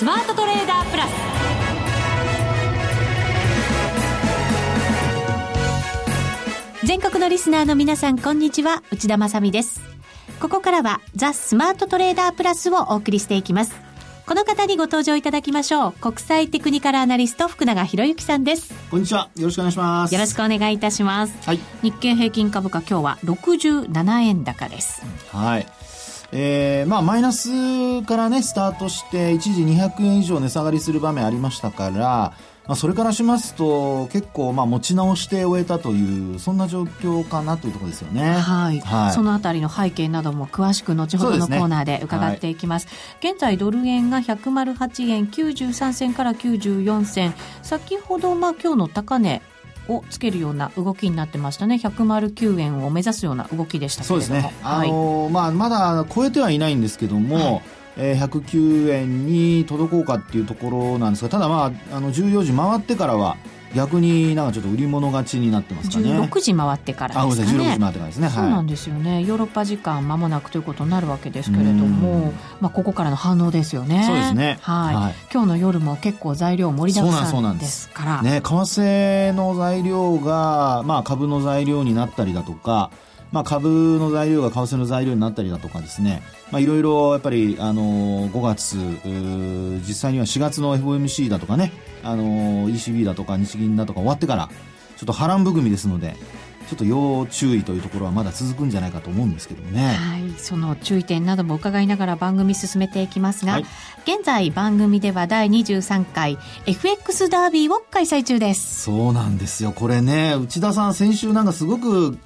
スマートトレーダープラス。全国のリスナーの皆さんこんにちは。内田まさです。ここからはザ・スマートトレーダープラスをお送りしていきます。この方にご登場いただきましょう。国際テクニカルアナリスト福永博之さんです。こんにちは。よろしくお願いします。よろしくお願いいたします、はい、日経平均株価今日は67円高です。はいえー、まあマイナスからねスタートして一時200円以上値下がりする場面ありましたからまあ、それからしますと結構まあ持ち直して終えたというそんな状況かなというところですよね。はい。はい、そのあたりの背景なども詳しく後ほどのコーナーで伺っていきます。すねはい、現在ドル円が108円93銭から94銭。先ほどまあ今日の高値をつけるような動きになってましたね。109円を目指すような動きでしたそうですね、あのー、まあ、まだ超えてはいないんですけども、はい。えー、109円に届こうかっていうところなんですがただまああの14時回ってからは逆になんかちょっと売り物勝ちになってますかね。16時回ってからですかね。16時回ってからですね、そうなんですよね、ヨーロッパ時間まもなくということになるわけですけれども、まあ、ここからの反応ですよね。そうですね。はい、はい、今日の夜も結構材料盛りだくさんですから。ね為替の材料が、まあ、株の材料になったりだとかまあ、株の材料が為替の材料になったりだとかですね、まあ、いろいろやっぱり、あのー、5月、実際には4月の FOMC だとかね、あのー、ECB だとか日銀だとか終わってから、ちょっと波乱含みですので、ちょっと要注意というところはまだ続くんじゃないかと思うんですけどもね。はい、その注意点なども伺いながら番組進めていきますが、はい、現在番組では第23回 FX ダービーを開催中です。そうなんですよ。これね、内田さん先週なんかすごく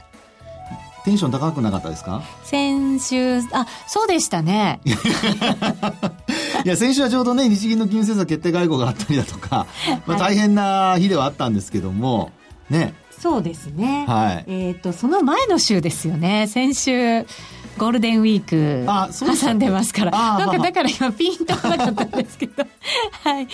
テンション高くなかったですか？先週、あ、そうでしたね。いや、先週はちょうどね、日銀の金融政策決定会合があったりだとか、まあ大変な日ではあったんですけども、ね。そうですね。はい。えっ、ー、と、その前の週ですよね。先週、ゴールデンウィーク挟んでますから。なんかだから今ピンとこなかったんですけど。はい。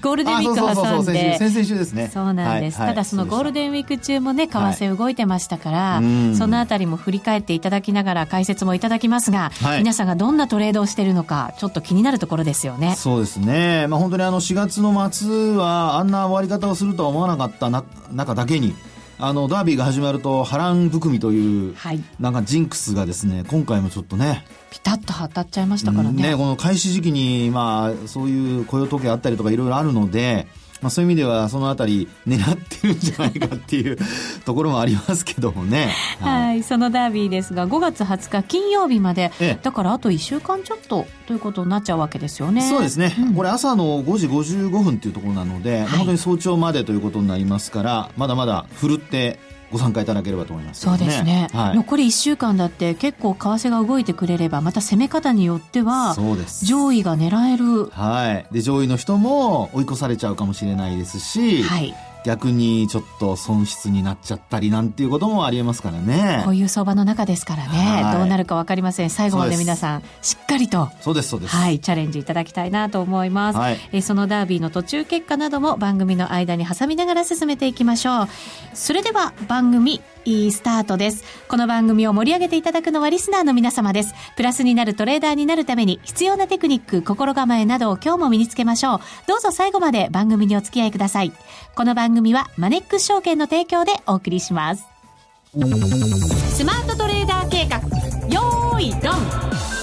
ゴールデンウィーク挟んで。先々週ですね。そうなんです、はい、ただそのゴールデンウィーク中もね為替動いてましたから、はい、そのあたりも振り返っていただきながら解説もいただきますが、はい、皆さんがどんなトレードをしているのかちょっと気になるところですよね。そうですね。まあ本当にあの4月の末はあんな終わり方をするとは思わなかった中だけにあのダービーが始まると波乱含みという、はい、なんかジンクスがですね今回もちょっとねピタッと当たっちゃいましたからね。ねこの開始時期に、まあ、そういう雇用統計あったりとかいろいろあるのでまあ、そういう意味ではそのあたり狙ってるんじゃないかっていうところもありますけどもね。はい、はい、そのダービーですが5月20日金曜日まで、ええ、だからあと1週間ちょっとということになっちゃうわけですよね。そうですね、うん、これ朝の5時55分っていうところなので、はい、本当に早朝までということになりますからまだまだふるってご参加いただければと思います、ね、そうですね、はい、残り1週間だって結構為替が動いてくれればまた攻め方によっては上位が狙える。はい。で上位の人も追い越されちゃうかもしれないですし、はい、逆にちょっと損失になっちゃったりなんていうこともありえますからね。こういう相場の中ですからね、はい、どうなるか分かりません。最後まで皆さんしっかりと。そうですそうです。はいチャレンジいただきたいなと思います、はい、えそのダービーの途中結果なども番組の間に挟みながら進めていきましょう。それでは番組いいスタートです。この番組を盛り上げていただくのはリスナーの皆様です。プラスになるトレーダーになるために必要なテクニック、心構えなどを今日も身につけましょう。どうぞ最後まで番組にお付き合いください。この番組はマネックス証券の提供でお送りします。スマートトレーダー計画、よーい、ドン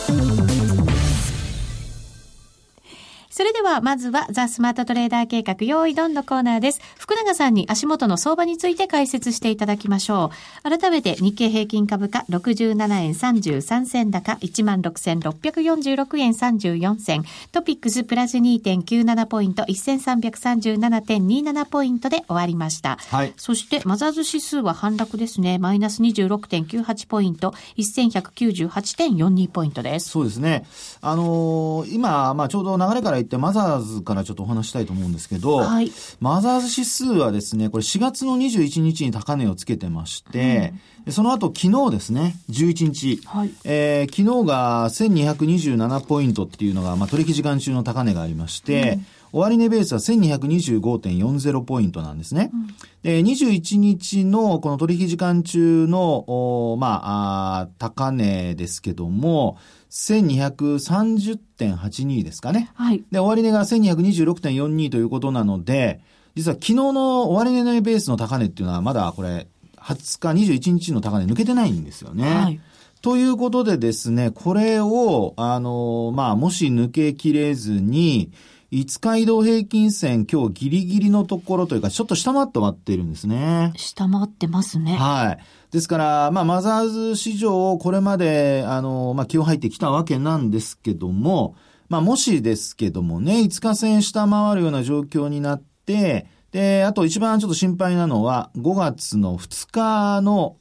それでは、まずは、ザ・スマートトレーダー計画、用意ドンのコーナーです。福永さんに足元の相場について解説していただきましょう。改めて、日経平均株価、67円33銭高、16,646円34銭。トピックスプラス2.97ポイント、1337.27ポイントで終わりました。はい。そして、マザーズ指数は反落ですね。マイナス26.98ポイント、1198.42ポイントです。そうですね。あのー、今、まあ、ちょうど流れからってマザーズからちょっとお話したいと思うんですけど、はい、マザーズ指数はですね、これ4月の21日に高値をつけてまして、うん、その後昨日ですね、11日、はい、えー、昨日が1227ポイントっていうのが、まあ、取引時間中の高値がありまして、うん。終値ベースは1225.40ポイントなんですね。うん、で、21日のこの取引時間中の、まああ、高値ですけども、1230.82ですかね。はい。で、終値が1226.42ということなので、実は昨日の終値のベースの高値っていうのはまだこれ、20日、21日の高値抜けてないんですよね。はい。ということでですね、これを、あの、まあ、もし抜けきれずに、5日移動平均線、今日ギリギリのところというか、ちょっと下回って割っているんですね。下回ってますね。はい。ですから、まあ、マザーズ市場、これまで、あの、まあ、気を入ってきたわけなんですけども、まあ、もしですけどもね、5日線下回るような状況になって、で、あと一番ちょっと心配なのは、5月の2日の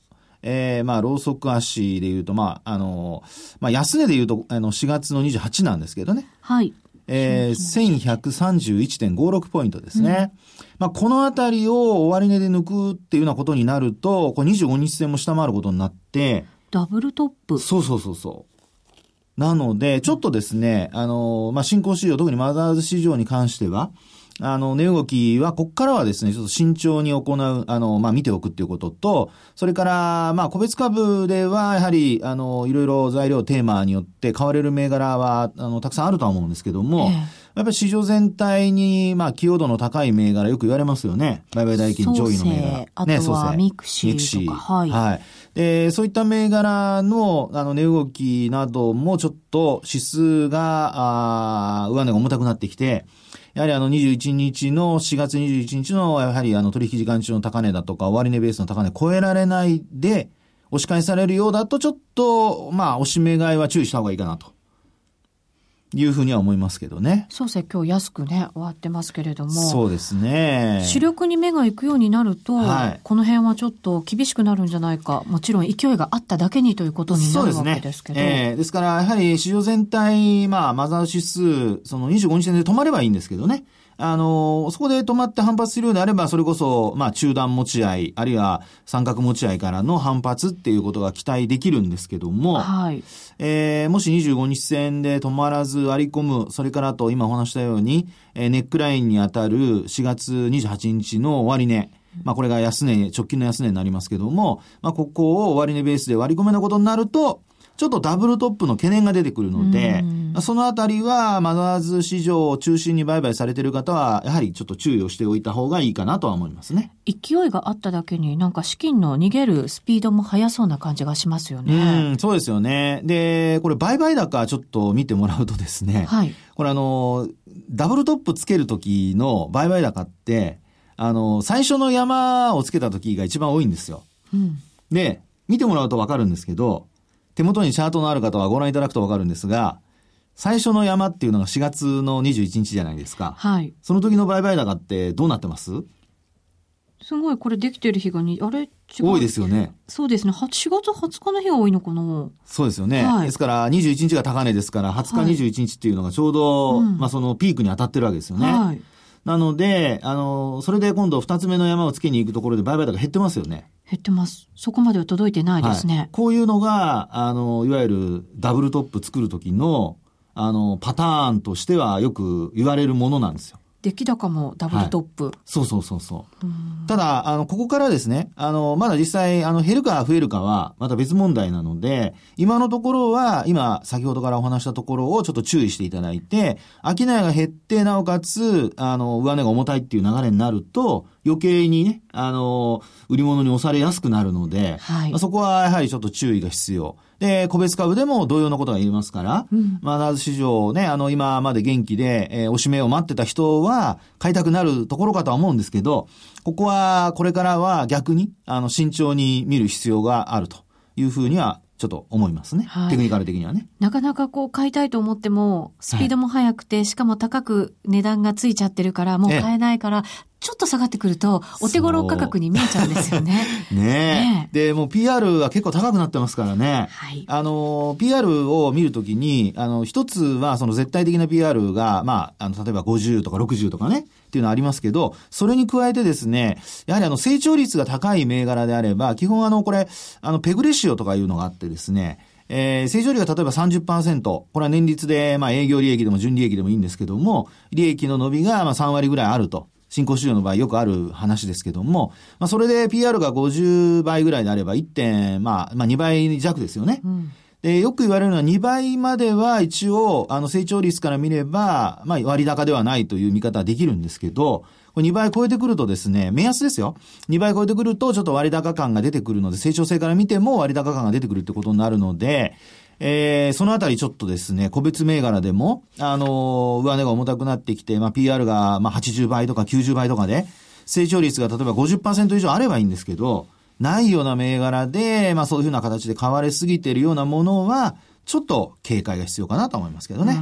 えー、まあ、ローソク足で言うと、まあ、あの、まあ、安値で言うと、あの、4月の28なんですけどね。はい。えー、1131.56ポイントですね。うん、まあ、このあたりを終値で抜くっていうようなことになると、これ25日線も下回ることになって、ダブルトップそうそうそうそう。なので、ちょっとですね、あの、まあ、新興市場、特にマザーズ市場に関しては、あの、値動きは、ここからはですね、ちょっと慎重に行う、あの、まあ、見ておくっていうことと、それから、まあ、個別株では、やはり、あの、いろいろ材料、テーマによって買われる銘柄は、あの、たくさんあるとは思うんですけども、えーやっぱり市場全体に、まあ、寄与度の高い銘柄よく言われますよね。売買代金上位の銘柄。あとは mixi とか、はい。はい。で、そういった銘柄の、あの、値動きなどもちょっと指数が、あ上値が重たくなってきて、やはりあの21日の、4月21日の、やはりあの取引時間中の高値だとか、終値ベースの高値超えられないで、押し返されるようだと、ちょっと、まあ、押し目買いは注意した方がいいかなと。いうふうには思いますけどね。そうですね、今日安くね、終わってますけれども。そうですね。主力に目が行くようになると、はい、この辺はちょっと厳しくなるんじゃないか。もちろん勢いがあっただけにということになるわけですけど。ですね。えー、ですから、やはり市場全体、まあ、マザー指数、その25日線で止まればいいんですけどね。あの、そこで止まって反発するようであれば、それこそ、まあ、中断持ち合い、あるいは三角持ち合いからの反発っていうことが期待できるんですけども、はい。えー、もし25日線で止まらず割り込む、それからと今お話したように、えー、ネックラインに当たる4月28日の終値、まあこれが安値、直近の安値になりますけども、まあここを終値ベースで割り込めなことになると、ちょっとダブルトップの懸念が出てくるので、そのあたりはマザーズ市場を中心に売買されている方は、やはりちょっと注意をしておいた方がいいかなとは思いますね。勢いがあっただけになんか資金の逃げるスピードも速そうな感じがしますよね。うん、そうですよね。で、これ売買高ちょっと見てもらうとですね、はい。これあの、ダブルトップつけるときの売買高って、あの、最初の山をつけた時が一番多いんですよ。うん。で、見てもらうとわかるんですけど、手元にチャートのある方はご覧いただくとわかるんですが、最初の山っていうのが4月の21日じゃないですか。はい。その時の売買高ってどうなってます？すごい、これできてる日がに、あれ？多いですよね。そうですね。4月20日の日が多いのかなそうですよね。はい、ですから、21日が高値ですから、20日、21日っていうのがちょうど、はいまあそのピークに当たってるわけですよね。はい。なので、あの、それで今度二つ目の山をつけに行くところで売買高減ってますよね。減ってます。そこまでは届いてないですね。はい、こういうのが、あの、いわゆるダブルトップ作るときの、あの、パターンとしてはよく言われるものなんですよ。出来高もダブルトップ。はい、そうそうそうそう。ただ、あの、ここからですね、あの、まだ実際、あの、減るか増えるかは、また別問題なので、今のところは、今、先ほどからお話したところをちょっと注意していただいて、商いが減って、なおかつ、あの、上値が重たいっていう流れになると、余計にね、あの、売り物に押されやすくなるので、はい、まあ、そこはやはりちょっと注意が必要。で、個別株でも同様のことが言えますから、うん、まあ、ナーズ市場ね、あの、今まで元気で、えー、おしめを待ってた人は、買いたくなるところかとは思うんですけど、ここは、これからは逆に、あの、慎重に見る必要があるというふうにはちょっと思いますね、はい。テクニカル的にはね。なかなかこう買いたいと思っても、スピードも速くて、はい、しかも高く値段がついちゃってるから、もう買えないから、ちょっと下がってくると、お手頃価格に見えちゃうんですよね。ね ねで、もう PR は結構高くなってますからね。はい。あの、PR を見るときに、あの、一つはその絶対的な PR が、まあ、あの、例えば50とか60とかね、っていうのはありますけど、それに加えてですね、やはりあの、成長率が高い銘柄であれば、基本あの、これ、あの、ペグレシオとかいうのがあってですね、えー、成長率が例えば30%、これは年率で、まあ営業利益でも純利益でもいいんですけども、利益の伸びがまあ3割ぐらいあると。新興市場の場合よくある話ですけども、まあそれで PR が50倍ぐらいであれば1点、まあ、まあ2倍弱ですよね。うんで、よく言われるのは2倍までは一応、あの、成長率から見れば、まあ、割高ではないという見方はできるんですけど、これ2倍超えてくるとですね、目安ですよ。2倍超えてくると、ちょっと割高感が出てくるので、成長性から見ても割高感が出てくるってことになるので、えー、そのあたりちょっとですね、個別銘柄でも、あのー、上値が重たくなってきて、まあ、PR が、まあ、80倍とか90倍とかで、成長率が例えば50%以上あればいいんですけど、ないような銘柄で、まあそういうふうな形で買われすぎているようなものは、ちょっと警戒が必要かなと思いますけどね。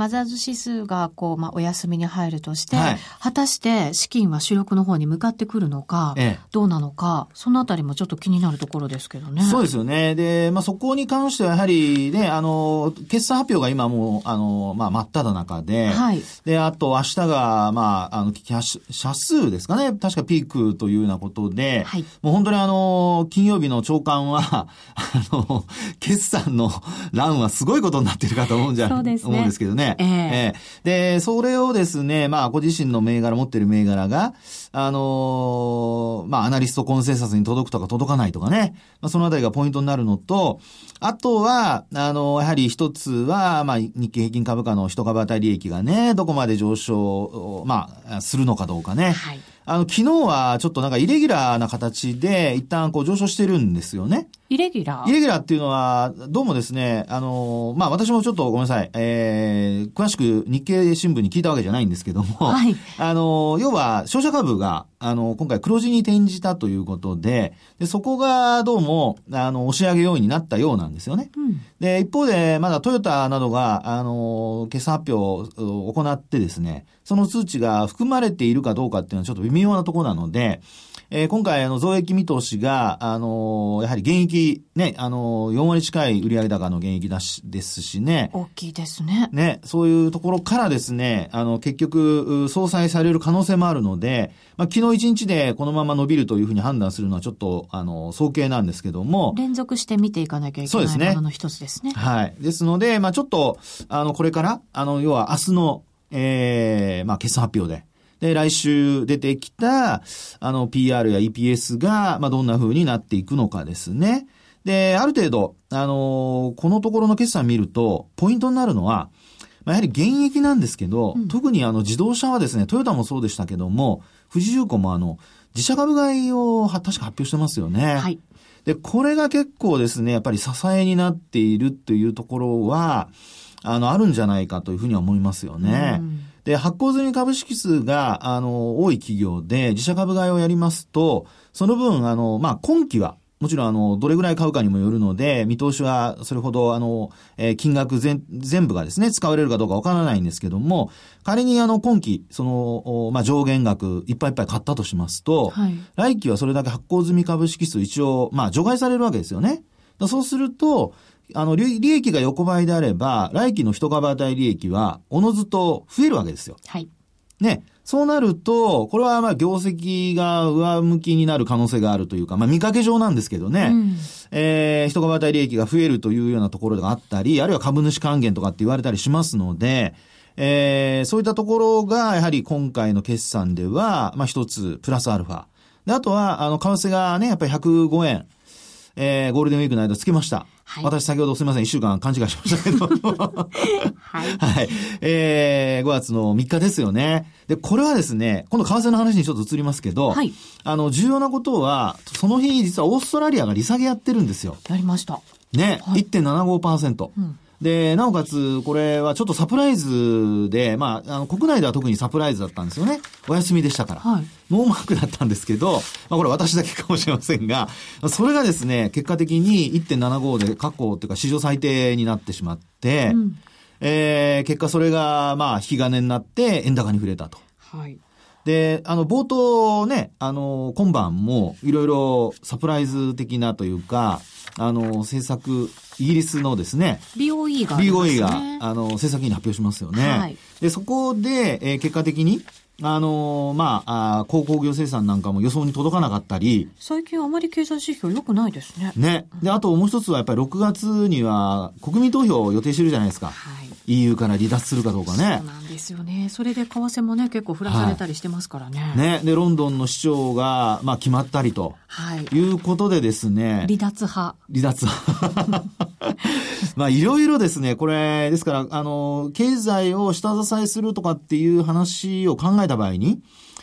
マザーズ指数がこう、まあ、お休みに入るとして、はい、果たして資金は主力の方に向かってくるのか、ええ、どうなのか、そのあたりもちょっと気になるところですけどね。そうですよね。で、まあ、そこに関してはやはりね、あの、決算発表が今もう、あの、まあ、真っ只中で、はい、で、あと明日が、まあ、あの、社数ですかね、確かピークというようなことで、はい、もう本当にあの、金曜日の長官は、あの、決算の欄はすごいことになってるかと思うんじゃ、そうですね、思うんですけどね。ね。ええー、で、それをですね、まあ、ご自身の銘柄、持ってる銘柄が、あのー、まあ、アナリストコンセンサスに届くとか届かないとかね。まあ、そのあたりがポイントになるのと、あとは、あのー、やはり一つは、まあ、日経平均株価の一株当たり利益がね、どこまで上昇、まあ、するのかどうかね。はい。あの、昨日はちょっとなんかイレギュラーな形で一旦こう上昇してるんですよね。イレギュラー？イレギュラーっていうのは、どうもですね、あの、まあ、私もちょっとごめんなさい、えー、詳しく日経新聞に聞いたわけじゃないんですけども、はい、あの、要は、商社株が、あの、今回黒字に転じたということで、で、そこがどうも、あの、押し上げようになったようなんですよね。うん、で、一方で、まだトヨタなどが、あの、決算発表を行ってですね、その数値が含まれているかどうかっていうのはちょっと微妙なところなので、えー、今回、あの、増益見通しが、あの、やはり現役、ね、あの、4割近い売上高の現役だし、ですしね。大きいですね。ね、そういうところからですね、あの、結局、総裁される可能性もあるので、まあ、昨日1日でこのまま伸びるというふうに判断するのはちょっと、あの、早計なんですけども。連続して見ていかなきゃいけないものの一つですね。はい。ですので、まあ、ちょっと、あの、これから、あの、要は明日の、ええー、まあ、決算発表で、で、来週出てきた、あの、PR や EPS が、まあ、どんな風になっていくのかですね。で、ある程度、あのこのところの決算見ると、ポイントになるのは、まあ、やはり現役なんですけど、うん、特にあの自動車はですね、トヨタもそうでしたけども、富士重工もあの、自社株買いを確か発表してますよね。はい。で、これが結構ですね、やっぱり支えになっているっていうところは、あの、あるんじゃないかというふうには思いますよね。うんで、発行済み株式数が、あの、多い企業で自社株買いをやりますと、その分、あの、まあ、今期は、もちろん、あの、どれぐらい買うかにもよるので、見通しはそれほど、あの、えー、金額全、全部がですね、使われるかどうかわからないんですけども、仮にあの、今期、その、まあ、上限額、いっぱいいっぱい買ったとしますと、はい、来期はそれだけ発行済み株式数一応、まあ、除外されるわけですよね。そうすると、あの、利益が横ばいであれば、来期の一株当たり利益は、おのずと増えるわけですよ。はい。ね。そうなると、これはまあ業績が上向きになる可能性があるというか、まあ見かけ上なんですけどね、うん、えー、一株当たり利益が増えるというようなところがあったり、あるいは株主還元とかって言われたりしますので、えー、そういったところが、やはり今回の決算では、まあ一つ、プラスアルファ。で、あとは、あの、為替がね、やっぱり105円、えー、ゴールデンウィークの間つけました。はい、私先ほどすみません、一週間勘違いしましたけど。はい。はい。えー、5月の3日ですよね。で、これはですね、今度為替の話にちょっと移りますけど、はい。あの、重要なことは、その日実はオーストラリアが利下げやってるんですよ。やりました。ね、はい、1.75%。うんで、なおかつ、これはちょっとサプライズで、まあ、あの、国内では特にサプライズだったんですよね。お休みでしたから。はい、ノーマークだったんですけど、まあ、これ私だけかもしれませんが、それがですね、結果的に1.75で過去っていうか史上最低になってしまって、うん、えー、結果それが、まあ、引き金になって円高に触れたと。はい。で、あの、冒頭ね、あの、今晩もいろいろサプライズ的なというか、あの、政策、イギリスのですね、BOE が、ね、BOE が、あの、政策委員発表しますよね。はい。で、そこで、えー、結果的に、あのー、まあ、あ鉱工業生産なんかも予想に届かなかったり。最近あまり経済指標良くないですね。ね。で、あともう一つはやっぱり6月には国民投票を予定してるじゃないですか。はい。EU から離脱するかどうかね。そうなんですよね。それで為替もね、結構振らされたりしてますからね。はい、ね。で、ロンドンの市長が、まあ、決まったりと。はい。いうことでですね。離脱派。離脱派。まあ、いろいろですね、これ、ですから、あの、経済を下支えするとかっていう話を考えた場合に、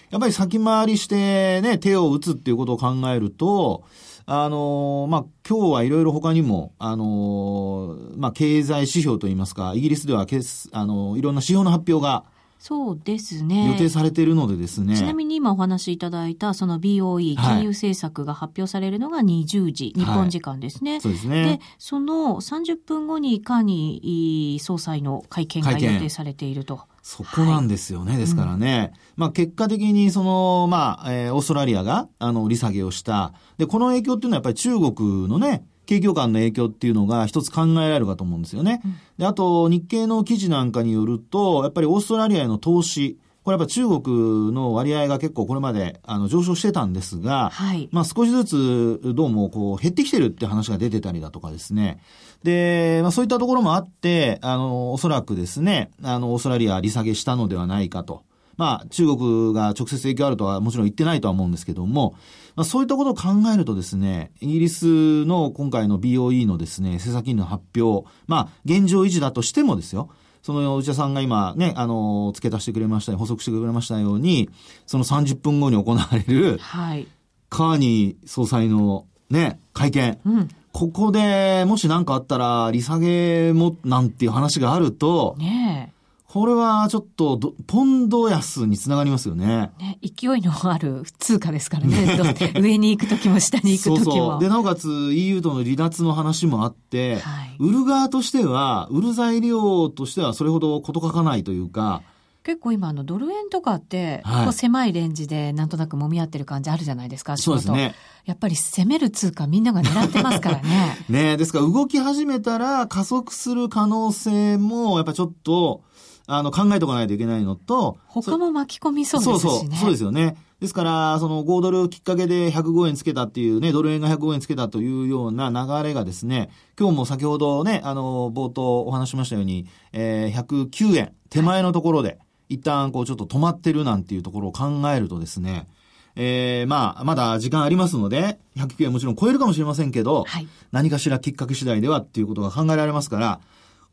やっぱり先回りしてね、手を打つっていうことを考えると、あのまあ、今日はいろいろ他にも、あのまあ、経済指標といいますか、イギリスではけあのいろんな指標の発表が、そうですね。予定されているのでですね。ちなみに今お話しいただいた、その BOE、金融政策が発表されるのが20時、はい、日本時間ですね。そうですね。で、その30分後にカーニー総裁の会見が予定されていると。そこなんですよね。はい、ですからね。うん、まあ結果的にその、まあ、えー、オーストラリアが、あの、利下げをした。で、この影響っていうのはやっぱり中国のね、景況感の影響っていうのが一つ考えられるかと思うんですよね。うん、で、あと、日経の記事なんかによると、やっぱりオーストラリアへの投資、これやっぱ中国の割合が結構これまであの上昇してたんですが、はい、まあ少しずつどうもこう減ってきてるって話が出てたりだとかですね。で、まあそういったところもあって、あの、おそらくですね、あの、オーストラリア利下げしたのではないかと。まあ中国が直接影響あるとはもちろん言ってないとは思うんですけども、まあ、そういったことを考えるとですね、イギリスの今回の BOE のですね、政策金利の発表、まあ、現状維持だとしてもですよ、その内田さんが今ね、あの、付け足してくれました補足してくれましたように、その30分後に行われる、はい。カーニー総裁のね、会見。うん。ここでもし何かあったら、利下げもなんていう話があると、ねこれはちょっとポンド安につながりますよね。ね、勢いのある通貨ですからね。上に行くときも下に行くときも。そうそう。で、なおかつ EU との離脱の話もあって、はい、売る側としては、売る材料としてはそれほどこと書かないというか、結構今あのドル円とかって、はい、狭いレンジでなんとなく揉み合ってる感じあるじゃないですか、そうですね。やっぱり攻める通貨みんなが狙ってますからね。ねですから動き始めたら加速する可能性もやっぱちょっとあの、考えておかないといけないのと、他も巻き込みそうですね。そうそう、そうですよね。ですから、その5ドルきっかけで105円つけたっていうね、ドル円が105円つけたというような流れがですね、今日も先ほどね、あの、冒頭お話しましたように、えー、109円手前のところで、一旦こうちょっと止まってるなんていうところを考えるとですね、えー、まあ、まだ時間ありますので、109円もちろん超えるかもしれませんけど、はい、何かしらきっかけ次第ではっていうことが考えられますから、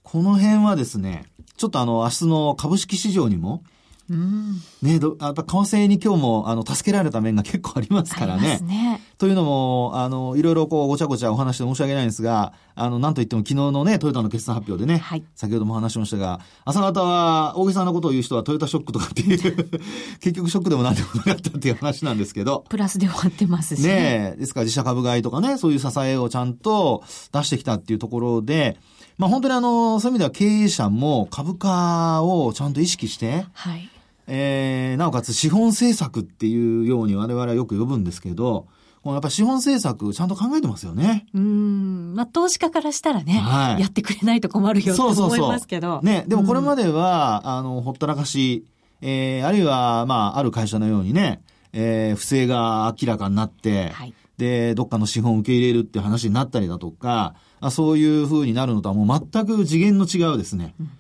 この辺はですね、ちょっとあの、明日の株式市場にも、うん、ねど、やっぱ為替に今日も、あの、助けられた面が結構ありますからね。ねというのも、あの、いろいろこう、ごちゃごちゃお話して申し訳ないんですが、あの、なんといっても昨日のね、トヨタの決算発表でね、はい、先ほども話しましたが、朝方は、大げさなことを言う人はトヨタショックとかっていう 結局ショックでもなんでもなかったっていう話なんですけど。プラスで終わってますしね。ねですから自社株買いとかね、そういう支えをちゃんと出してきたっていうところで、まあ本当にあの、そういう意味では経営者も株価をちゃんと意識して、はい。えー、なおかつ資本政策っていうように我々はよく呼ぶんですけど、このやっぱ資本政策ちゃんと考えてますよね。うん。まあ、投資家からしたらね、はい、やってくれないと困るよと思いますけど。そうそうそうね、でもこれまでは、うん、あの、ほったらかし、えー、あるいは、まあ、ある会社のようにね、えー、不正が明らかになって、はい、で、どっかの資本を受け入れるっていう話になったりだとか、あそういう風になるのとはもう全く次元の違うですね。うん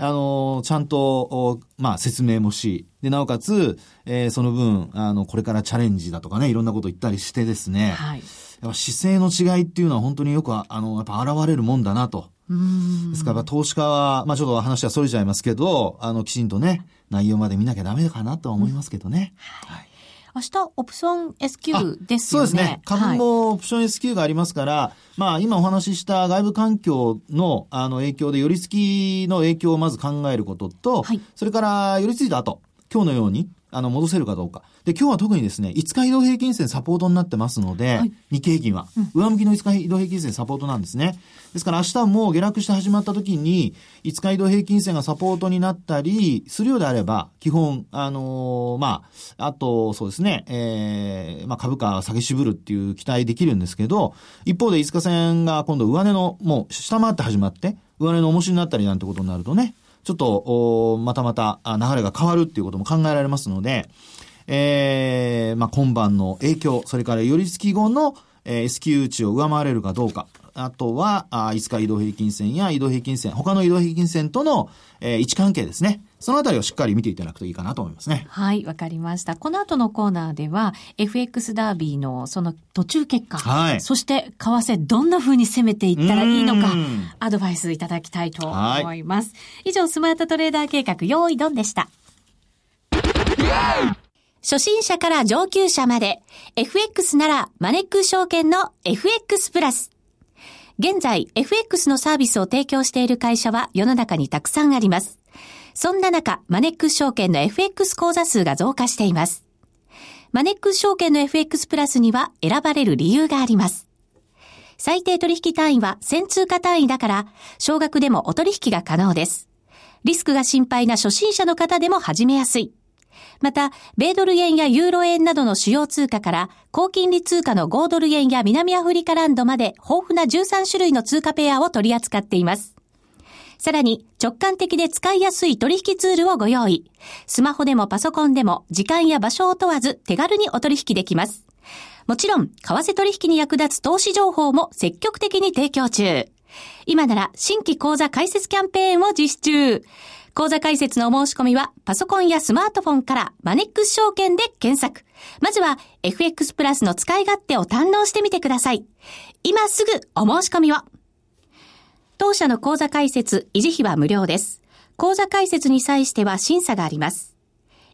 あの、ちゃんと、まあ、説明もし、で、なおかつ、えー、その分、あの、これからチャレンジだとかね、いろんなこと言ったりしてですね、はい。やっぱ姿勢の違いっていうのは本当によく、あの、やっぱ現れるもんだなと。ですから、投資家は、まあちょっと話は逸れちゃいますけど、あの、きちんとね、内容まで見なきゃダメかなとは思いますけどね。うん、はい。明日、オプション S q ですよね。そうですね。株もオプション S q がありますから、はい、まあ、今お話しした外部環境の、あの、影響で、寄り付きの影響をまず考えることと、はい、それから、寄り付いた後、今日のように、あの、戻せるかどうか。で、今日は特にですね、5日移動平均線サポートになってますので、はい、日経平均は、上向きの5日移動平均線サポートなんですね。ですから明日も下落して始まった時に、5日移動平均線がサポートになったりするようであれば、基本、あのー、まあ、あと、そうですね、えー、まあ株価下げ渋るっていう期待できるんですけど、一方で5日線が今度上値の、もう下回って始まって、上値の重しになったりなんてことになるとね、ちょっと、またまた流れが変わるっていうことも考えられますので、えー、まあ、今晩の影響、それから寄り付き後の、えー、S q 値を上回れるかどうか。あとは、あ5日移動平均線や移動平均線、他の移動平均線との、えー、位置関係ですね。そのあたりをしっかり見ていただくといいかなと思いますね。はい、わかりました。この後のコーナーでは、FX ダービーのその途中結果、はい、そして為替どんな風に攻めていったらいいのか、アドバイスいただきたいと思います。以上、スマートトレーダー計画、用意ドンでした。初心者から上級者まで、FX ならマネック証券の FX プラス。現在、FX のサービスを提供している会社は世の中にたくさんあります。そんな中、マネック証券の FX 口座数が増加しています。マネック証券の FX プラスには選ばれる理由があります。最低取引単位は1000通貨単位だから、少額でもお取引が可能です。リスクが心配な初心者の方でも始めやすい。また、米ドル円やユーロ円などの主要通貨から、高金利通貨の5ドル円や南アフリカランドまで豊富な13種類の通貨ペアを取り扱っています。さらに直感的で使いやすい取引ツールをご用意。スマホでもパソコンでも時間や場所を問わず手軽にお取引できます。もちろん、為替取引に役立つ投資情報も積極的に提供中。今なら新規講座開設キャンペーンを実施中。講座解説のお申し込みはパソコンやスマートフォンからマネックス証券で検索。まずは FX プラスの使い勝手を堪能してみてください。今すぐお申し込みを。当社の講座解説、維持費は無料です。講座解説に際しては審査があります。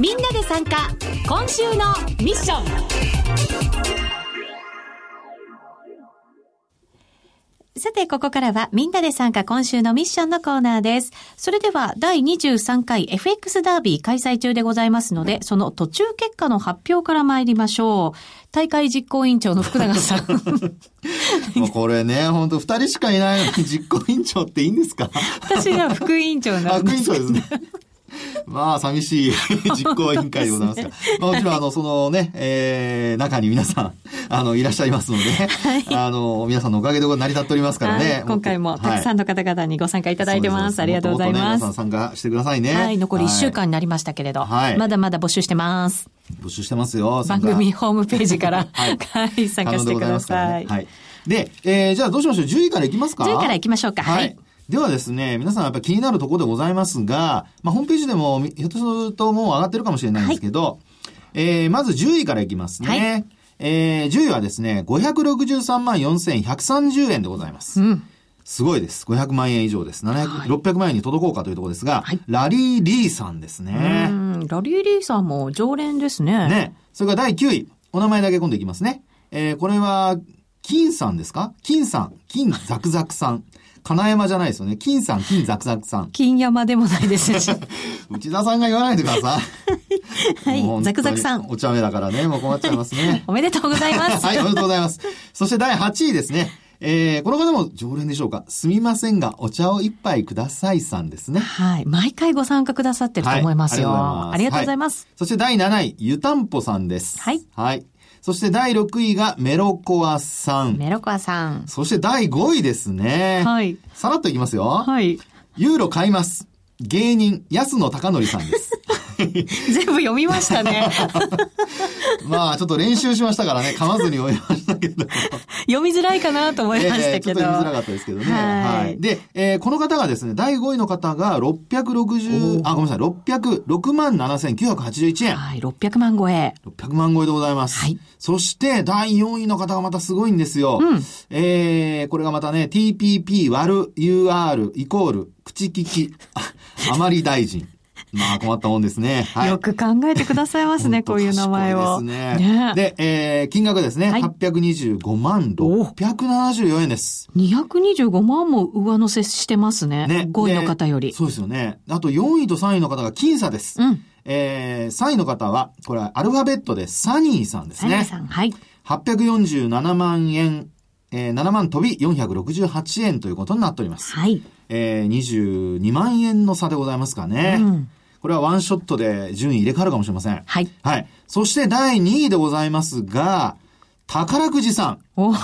みんなで参加、今週のミッション。さて、ここからはみんなで参加今週のミッションのコーナーです。それでは、第23回 FX ダービー開催中でございますので、その途中結果の発表から参りましょう。大会実行委員長の福永さん。もうこれね、本当二人しかいないのに実行委員長っていいんですか？私は副委員長なんです。副委員長ですね。まあ、寂しい 実行委員会でございますが。まあ、もちろん、あの、そのね、えー、中に皆さん、あの、いらっしゃいますので、はい、あの、皆さんのおかげで成り立っておりますからね。今回もたくさんの方々にご参加いただいてます。はい、ありがとうございます。もっともっとね、皆さん参加してくださいね。はい、残り1週間になりましたけれど、はい、まだまだ募集してます。募集してますよ。番組ホームページから、はい、参加してください。はい。で、えー、じゃあどうしましょう ?10 位からいきますか ?10 位からいきましょうか。はいではですね、皆さんやっぱり気になるところでございますが、まあ、ホームページでもひょっとするともう上がってるかもしれないんですけど、はい、えー、まず10位からいきますね。はい、えー、10位はですね、563万4130円でございます。うん、すごいです。500万円以上です。700、はい、600万円に届こうかというところですが、はい、ラリー・リーさんですね。ラリー・リーさんも常連ですね。ね。それから第9位。お名前だけ今度いきますね。えー、これは、金さんですか？金さん。金ザクザクさん。金山じゃないですよね。金さん、金ザクザクさん。金山でもないですし。内田さんが言わないでください。はい、ザクザクさん。お茶目だからね、もう困っちゃいますね。おめでとうございます。はい、おめでとうございます。そして第8位ですね。えー、この方も常連でしょうか。すみませんが、お茶を一杯くださいさんですね。はい。毎回ご参加くださってると思いますよ。はい、ありがとうございます。はい、そして第7位、湯たんぽさんです。はい。はい。そして第6位がメロコアさん。メロコアさん。そして第5位ですね。はい。さらっといきますよ。はい。ユーロ買います。芸人、安野貴則さんです。全部読みましたね。まあ、ちょっと練習しましたからね、噛まずに読みましたけど。読みづらいかなと思いましたけど。えー、ちょっと読みづらかったですけどね。はいはい。で、えー、この方がですね、第5位の方が660、あ、ごめんなさい、600、6万7981円。はい、600万超え。600万超えでございます。はい。そして、第4位の方がまたすごいんですよ。うん。えー、これがまたね、TPP 割る UR イコール口利き、あまり大臣。まあ困ったもんですね。はい、よく考えてくださいますね、こういう名前を。ですね。ねで、えー、金額ですね。はい、825万674円です。225万も上乗せしてますね。ね5位の方より。そうですよね。あと4位と3位の方が僅差です。うん。えー、3位の方は、これはアルファベットでサニーさんですね。サニーさん、はい。847万円、えー、7万飛び468円ということになっております。はい。えー、22万円の差でございますかね。うん。これはワンショットで順位入れ替わるかもしれません。はい。はい。そして第2位でございますが、宝くじさん。お、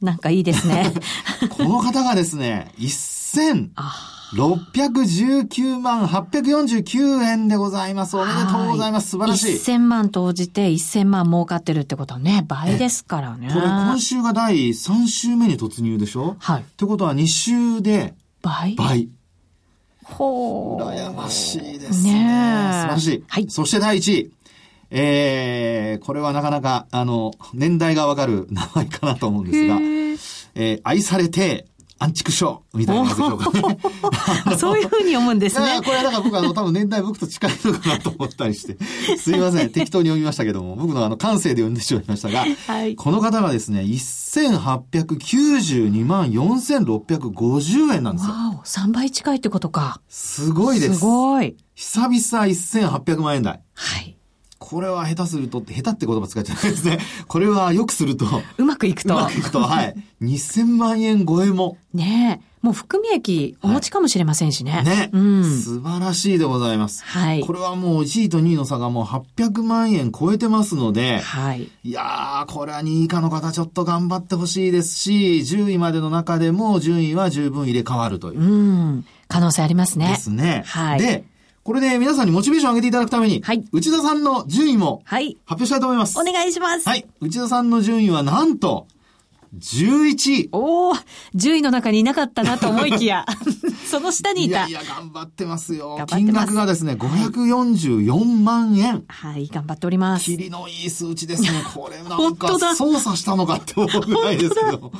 なんかいいですね。この方がですね、1000。あ619万849円でございます。おめでとうございます。素晴らしい。1000万投じて1000万儲かってるってことはね、倍ですからね。これ今週が第3週目に突入でしょ？はい。ってことは2週で倍？倍。ほう。羨ましいですね。ね素晴らしい。はい。そして第1位。えー、これはなかなか、あの、年代がわかる名前かなと思うんですが、えー、愛されて、アンチクショーみたいなでしょうかね。そういうふうに思うんですね。これはだから僕あの多分年代僕と近いのかなと思ったりして、すいません。適当に読みましたけども、僕のあの感性で読んでしまいましたが、はい、この方がですね、1892万4650円なんですよ。わお、3倍近いってことか。すごいです。すごい。久々1800万円台。はい。これは下手すると、下手って言葉使っちゃないですね。これはよくすると。うまくいくと。うまくいくと、はい。2000万円超えも。ねえ。もう含み益お持ちかもしれませんしね。はい、ね、うん。素晴らしいでございます。はい。これはもう1位と2位の差がもう800万円超えてますので。はい。いやー、これは2位以下の方ちょっと頑張ってほしいですし、10位までの中でも順位は十分入れ替わるという。うん。可能性ありますね。ですね。はい。で、これで皆さんにモチベーションを上げていただくために、はい。内田さんの順位も、はい。発表したいと思います。お願いします。はい。内田さんの順位はなんと、11位。おお、10位の中にいなかったなと思いきや、その下にいた。いやいや、頑張ってますよ。ます金額がですね、544万円。はい、頑張っております。キリのいい数値ですね。これなんか操作したのかって思うぐらいですけど。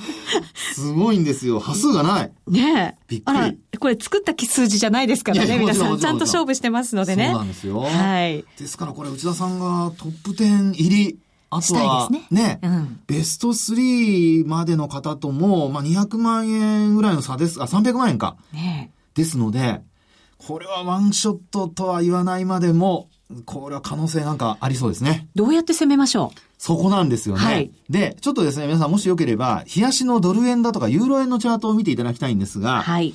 すごいんですよ。端数がない。ねえ。びっくり。これ作った数字じゃないですからね、皆さん。ちゃんと勝負してますのでね。そうなんですよ。はい。ですからこれ内田さんがトップ10入り、あとはね、ねうん、ベスト3までの方とも、まあ、200万円ぐらいの差です、あ、300万円か。ね、ですので、これはワンショットとは言わないまでも、これは可能性なんかありそうですね。どうやって攻めましょう？そこなんですよね。はい。で、ちょっとですね、皆さんもしよければ、冷やしのドル円だとかユーロ円のチャートを見ていただきたいんですが、はい。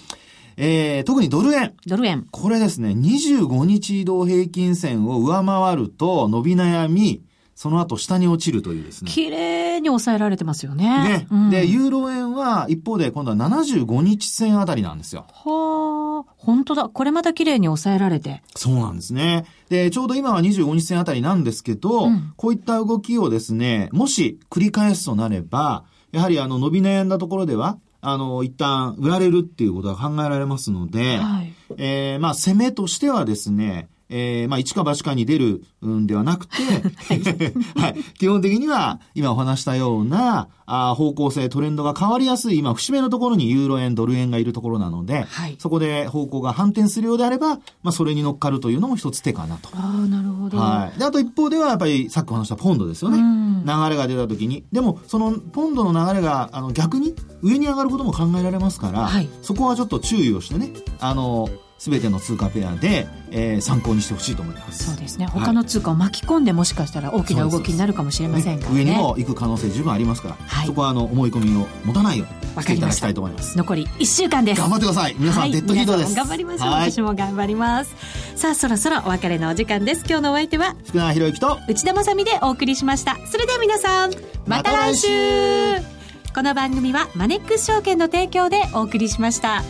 えー、特にドル円。ドル円。これですね、25日移動平均線を上回ると伸び悩み、その後下に落ちるというですね。綺麗に抑えられてますよね。ね。うん、で、ユーロ円は一方で今度は75日線あたりなんですよ。はあ、本当だ。これまた綺麗に抑えられて。そうなんですね。で、ちょうど今は25日線あたりなんですけど、うん、こういった動きをですね、もし繰り返すとなれば、やはりあの伸び悩んだところでは、あの、一旦売られるっていうことが考えられますので、はい、えー、まあ、攻めとしてはですね、えー、まあ、一か八かに出るんではなくて、はい、はい。基本的には、今お話したような、あ方向性、トレンドが変わりやすい、今、節目のところにユーロ円、ドル円がいるところなので、はい、そこで方向が反転するようであれば、まあ、それに乗っかるというのも一つ手かなと。ああ、なるほど。はい。で、あと一方では、やっぱり、さっきお話したポンドですよね。流れが出た時に。でも、その、ポンドの流れが、あの、逆に、上に上がることも考えられますから、はい、そこはちょっと注意をしてね、あの、すべての通貨ペアで、えー、参考にしてほしいと思います。そうですね。他の通貨を巻き込んでもしかしたら大きな動きになるかもしれませんからね、ね、上にも行く可能性十分ありますから、はい、そこはあの思い込みを持たないようにしていただきたいと思います残り1週間です。頑張ってください。皆さん、はい、デッドヒートです。頑張りましょう、はい、私も頑張ります。さあそろそろお別れのお時間です。今日のお相手は？福永博之と内田まさでお送りしました。それでは皆さんまた来週。この番組はマネックス証券の提供でお送りしました。